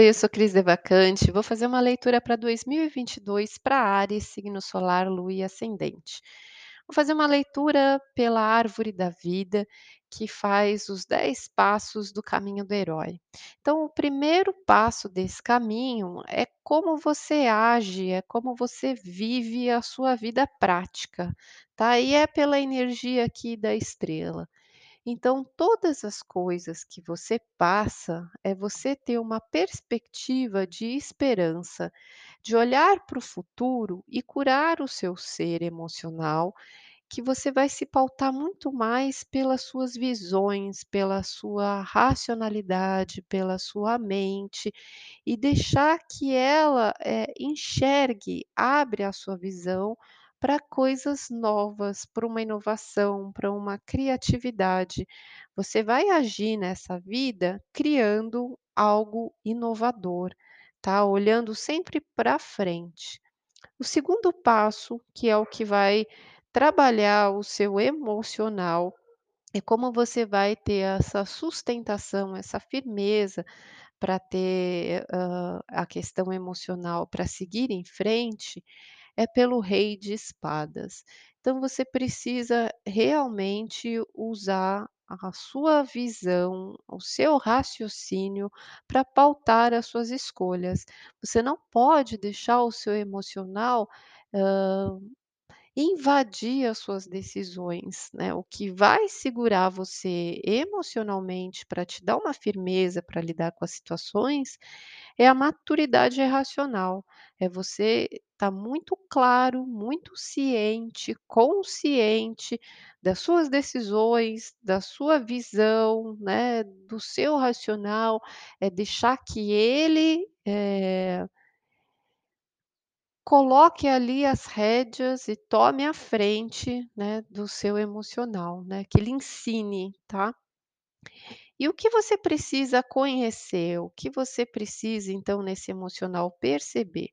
Oi, eu sou Cris Devacante. Vou fazer uma leitura para 2022 para Áries, signo solar, lua e ascendente. Vou fazer uma leitura pela árvore da vida, que faz os 10 passos do caminho do herói. Então, o primeiro passo desse caminho é como você age, é como você vive a sua vida prática, tá? E é pela energia aqui da estrela. Então, todas as coisas que você passa, é você ter uma perspectiva de esperança, de olhar para o futuro e curar o seu ser emocional, que você vai se pautar muito mais pelas suas visões, pela sua racionalidade, pela sua mente, e deixar que ela, eh, enxergue, abre a sua visão para coisas novas, para uma inovação, para uma criatividade. Você vai agir nessa vida criando algo inovador, tá, olhando sempre para frente. O segundo passo, que é o que vai trabalhar o seu emocional, é como você vai ter essa sustentação, essa firmeza para ter, hã, a questão emocional para seguir em frente, é pelo rei de espadas. Então você precisa realmente usar a sua visão, o seu raciocínio para pautar as suas escolhas. Você não pode deixar o seu emocional, hã, invadir as suas decisões, né. O que vai segurar você emocionalmente para te dar uma firmeza para lidar com as situações, é a maturidade racional, é você estar muito claro, muito ciente, consciente das suas decisões, da sua visão, né, do seu racional, é deixar que ele, eh coloque ali as rédeas e tome a frente, né, do seu emocional, né, que ele ensine, tá. E o que você precisa conhecer, o que você precisa então nesse emocional perceber?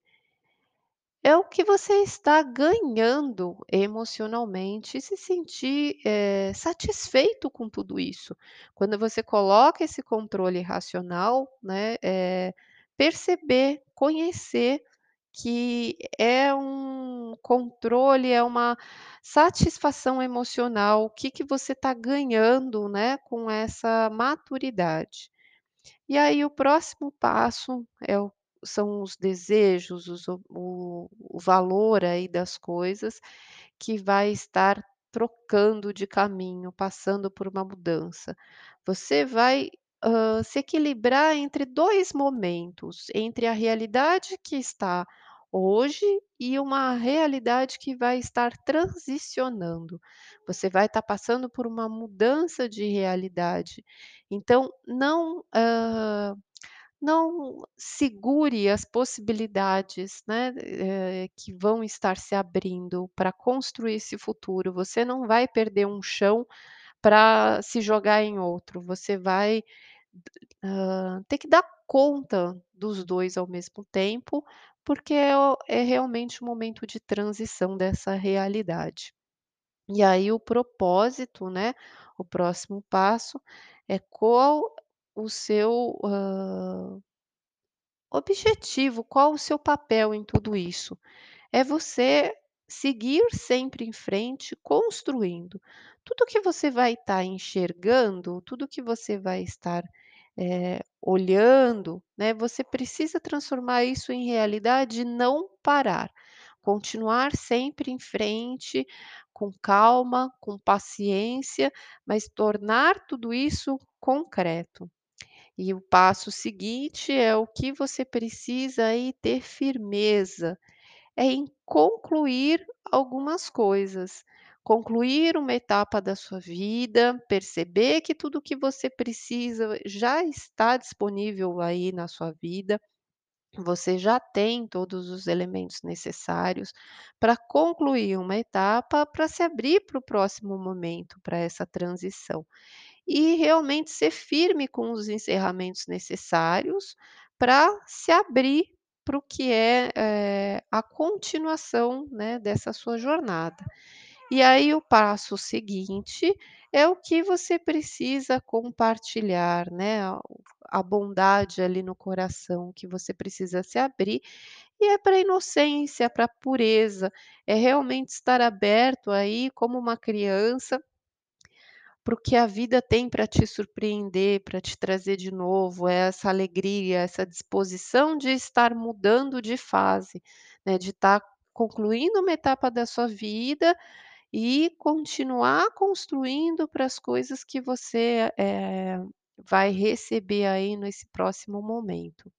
É o que você está ganhando emocionalmente se sentir, eh, satisfeito com tudo isso. Quando você coloca esse controle racional, né, eh, perceber, conhecer que é um controle, é uma satisfação emocional, o que que você está ganhando, né, com essa maturidade. E aí o próximo passo é o são os desejos, os o o valor aí das coisas que vai estar trocando de caminho, passando por uma mudança. Você vai, hã, se equilibrar entre 2 momentos, entre a realidade que está hoje e uma realidade que vai estar transicionando. Você vai estar passando por uma mudança de realidade. Então não, hã, não segure as possibilidades, né, eh, que vão estar se abrindo para construir esse futuro. Você não vai perder um chão para se jogar em outro. Você vai, hã, ter que dar conta dos 2 ao mesmo tempo, porque é é realmente um momento de transição dessa realidade. E aí o propósito, né, o próximo passo é qual o seu, hã, objetivo, qual o seu papel em tudo isso. É você seguir sempre em frente construindo. Tudo que você vai estar enxergando, tudo que você vai estar, eh, olhando, né, você precisa transformar isso em realidade e não parar. Continuar sempre em frente, com calma, com paciência, mas tornar tudo isso concreto. E o passo seguinte é o que você precisa aí ter firmeza, é em concluir algumas coisas. Concluir uma etapa da sua vida, perceber que tudo o que você precisa já está disponível aí na sua vida, você já tem todos os elementos necessários para concluir uma etapa, para se abrir para o próximo momento, para essa transição. E realmente ser firme com os encerramentos necessários para se abrir para o que é, eh, a continuação, né, dessa sua jornada. E aí o passo seguinte é o que você precisa compartilhar, né, a bondade ali no coração que você precisa se abrir, e é para a inocência, para a pureza, é realmente estar aberto aí como uma criança para o que a vida tem para te surpreender, para te trazer de novo, é essa alegria, essa disposição de estar mudando de fase, né, de estar concluindo uma etapa da sua vida e continuar construindo para as coisas que você, eh, vai receber aí nesse próximo momento.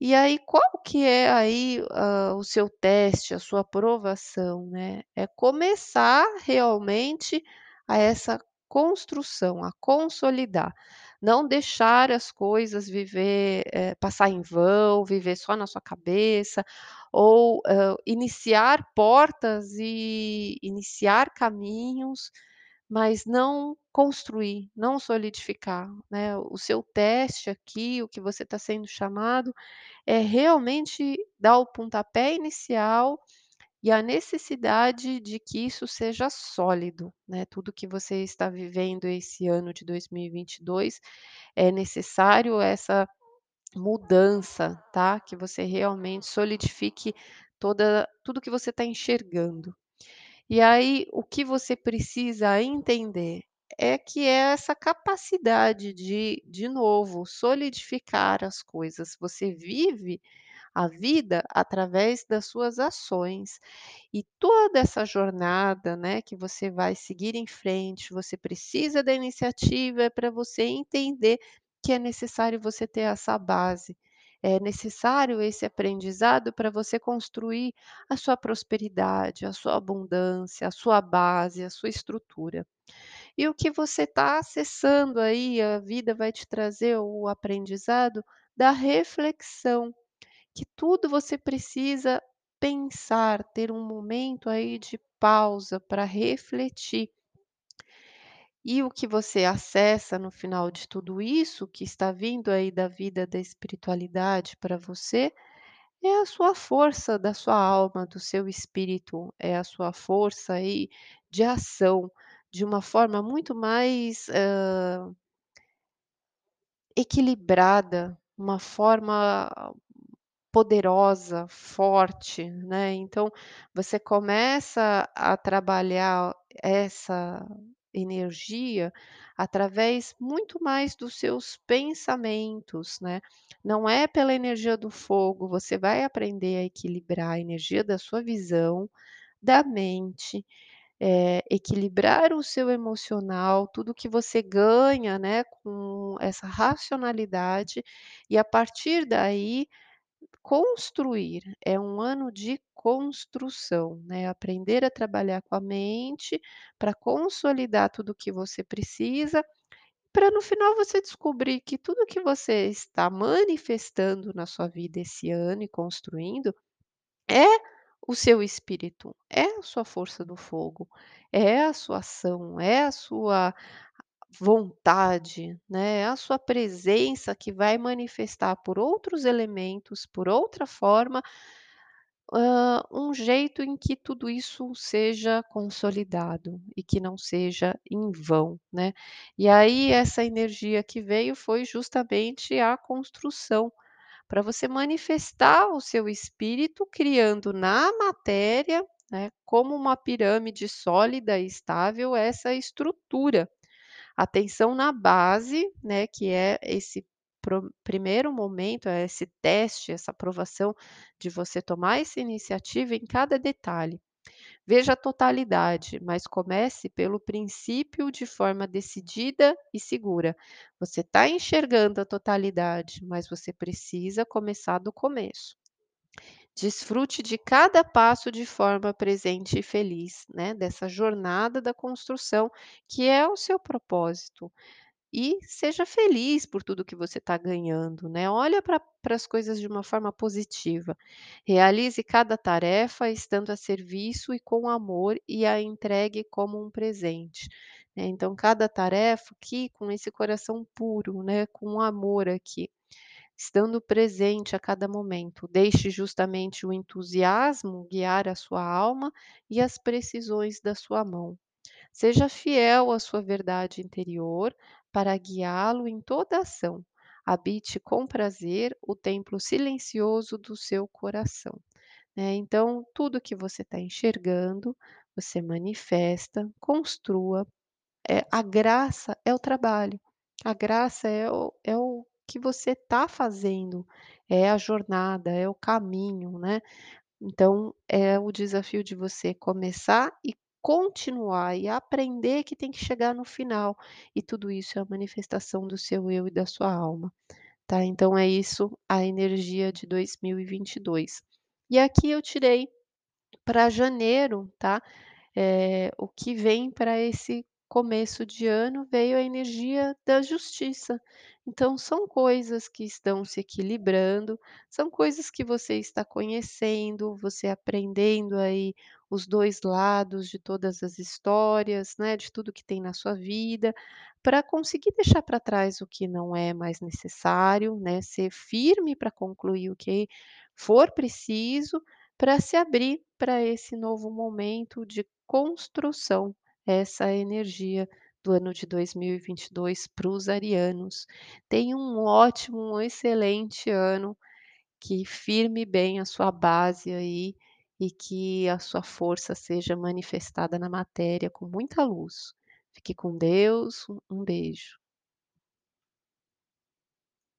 E aí, qual que é aí, hã, o seu teste, a sua aprovação, né? É começar realmente a essa construção, a consolidar. Não deixar as coisas viver, eh, passar em vão, viver só na sua cabeça, ou, hã, iniciar portas e iniciar caminhos, mas não construir, não solidificar, né? O seu teste aqui, o que você está sendo chamado é realmente dar o pontapé inicial e a necessidade de que isso seja sólido, né, tudo que você está vivendo esse ano de 2022, é necessário essa mudança, tá, que você realmente solidifique toda tudo que você está enxergando. E aí, o que você precisa entender é que é essa capacidade de, de novo, solidificar as coisas. Você vive a vida através das suas ações. E toda essa jornada, né, que você vai seguir em frente, você precisa da iniciativa para você entender que é necessário você ter essa base. É necessário esse aprendizado para você construir a sua prosperidade, a sua abundância, a sua base, a sua estrutura. E o que você está acessando aí, a vida vai te trazer o aprendizado da reflexão que tudo você precisa pensar, ter um momento aí de pausa para refletir. E o que você acessa no final de tudo isso, que está vindo aí da vida da espiritualidade para você, é a sua força da sua alma, do seu espírito, é a sua força aí de ação, de uma forma muito mais, hã, equilibrada, uma forma Poderosa, forte, né, então você começa a trabalhar essa energia através muito mais dos seus pensamentos, né. Não é pela energia do fogo, você vai aprender a equilibrar a energia da sua visão, da mente, eh, equilibrar o seu emocional, tudo que você ganha, né, com essa racionalidade, e a partir daí Construir, é um ano de construção, né, aprender a trabalhar com a mente, para consolidar tudo que você precisa, para no final você descobrir que tudo que você está manifestando na sua vida esse ano e construindo, é o seu espírito, é a sua força do fogo, é a sua ação, é a sua vontade, né, é a sua presença que vai manifestar por outros elementos, por outra forma, hã, um jeito em que tudo isso seja consolidado e que não seja em vão, né. E aí essa energia que veio foi justamente a construção, para você manifestar o seu espírito criando na matéria, né, como uma pirâmide sólida e estável, essa estrutura. Atenção na base, né, que é esse primeiro momento, é esse teste, essa aprovação de você tomar essa iniciativa em cada detalhe. Veja a totalidade, mas comece pelo princípio de forma decidida e segura. Você está enxergando a totalidade, mas você precisa começar do começo. Desfrute de cada passo de forma presente e feliz, né, dessa jornada da construção, que é o seu propósito. E seja feliz por tudo que você está ganhando, né? Olha para as coisas de uma forma positiva. Realize cada tarefa estando a serviço e com amor e a entregue como um presente. né? Então, cada tarefa aqui com esse coração puro, né? Com amor aqui. Estando presente a cada momento. Deixe justamente o entusiasmo guiar a sua alma e as precisões da sua mão. Seja fiel à sua verdade interior para guiá-lo em toda ação. Habite com prazer o templo silencioso do seu coração. Né? Então, tudo que você está enxergando, você manifesta, construa. É, a graça é o trabalho, a graça é o, é o que você está fazendo, é a jornada, é o caminho, né? Então, é o desafio de você começar e continuar e aprender que tem que chegar no final. E tudo isso é a manifestação do seu eu e da sua alma, tá? Então é isso a energia de 2022. E aqui eu tirei para janeiro, tá? Eh, o que vem para esse começo de ano veio a energia da justiça. Então, são coisas que estão se equilibrando, são coisas que você está conhecendo, você aprendendo aí os 2 lados de todas as histórias, né, de tudo que tem na sua vida, para conseguir deixar para trás o que não é mais necessário, né, ser firme para concluir o que for preciso, para se abrir para esse novo momento de construção, essa energia do ano de 2022 para os arianos. Tenha um ótimo, um excelente ano, que firme bem a sua base aí e que a sua força seja manifestada na matéria com muita luz. Fique com Deus, um beijo.